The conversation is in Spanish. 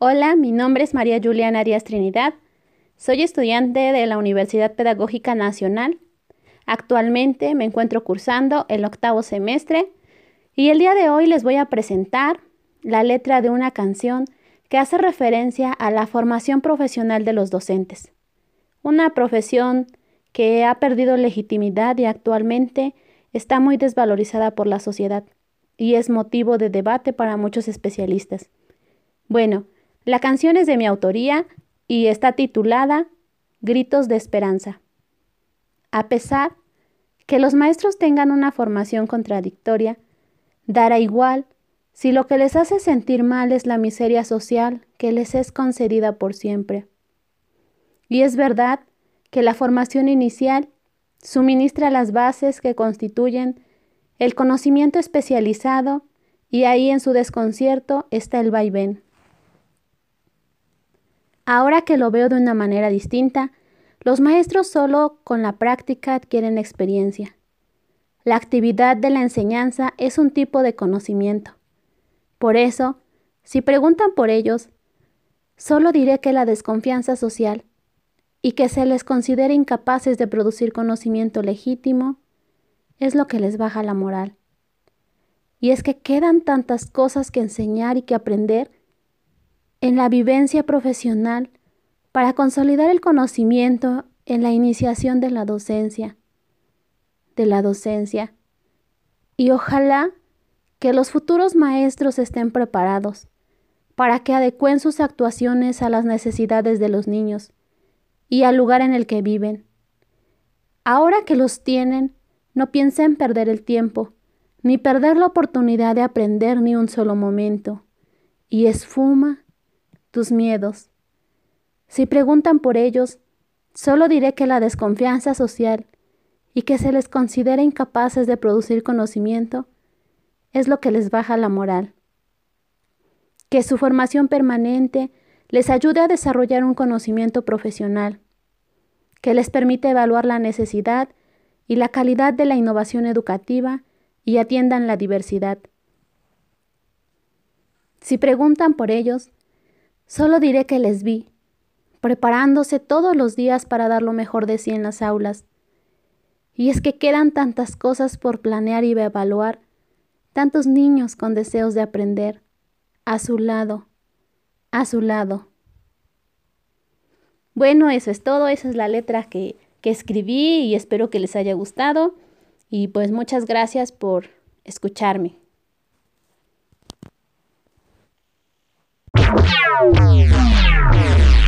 Hola, mi nombre es María Juliana Arias Trinidad. Soy estudiante de la Universidad Pedagógica Nacional. Actualmente me encuentro cursando el octavo semestre y el día de hoy les voy a presentar la letra de una canción que hace referencia a la formación profesional de los docentes. Una profesión que ha perdido legitimidad y actualmente está muy desvalorizada por la sociedad y es motivo de debate para muchos especialistas. Bueno, la canción es de mi autoría y está titulada Gritos de Esperanza. A pesar que los maestros tengan una formación contradictoria, dará igual si lo que les hace sentir mal es la miseria social que les es concedida por siempre. Y es verdad que la formación inicial suministra las bases que constituyen el conocimiento especializado y ahí en su desconcierto está el vaivén. Ahora que lo veo de una manera distinta, los maestros solo con la práctica adquieren experiencia. La actividad de la enseñanza es un tipo de conocimiento. Por eso, si preguntan por ellos, solo diré que la desconfianza social y que se les considere incapaces de producir conocimiento legítimo es lo que les baja la moral. Y es que quedan tantas cosas que enseñar y que aprender en la vivencia profesional para consolidar el conocimiento en la iniciación de la docencia, de la docencia. Y ojalá que los futuros maestros estén preparados para que adecuen sus actuaciones a las necesidades de los niños y al lugar en el que viven. Ahora que los tienen, no piensen perder el tiempo, ni perder la oportunidad de aprender ni un solo momento. Y esfuma tus miedos. Si preguntan por ellos, solo diré que la desconfianza social y que se les considera incapaces de producir conocimiento es lo que les baja la moral. Que su formación permanente les ayude a desarrollar un conocimiento profesional, que les permite evaluar la necesidad y la calidad de la innovación educativa y atiendan la diversidad. Si preguntan por ellos, solo diré que les vi, preparándose todos los días para dar lo mejor de sí en las aulas. Y es que quedan tantas cosas por planear y evaluar, tantos niños con deseos de aprender, a su lado, a su lado. Bueno, eso es todo, esa es la letra que que escribí y espero que les haya gustado. Y pues muchas gracias por escucharme. Música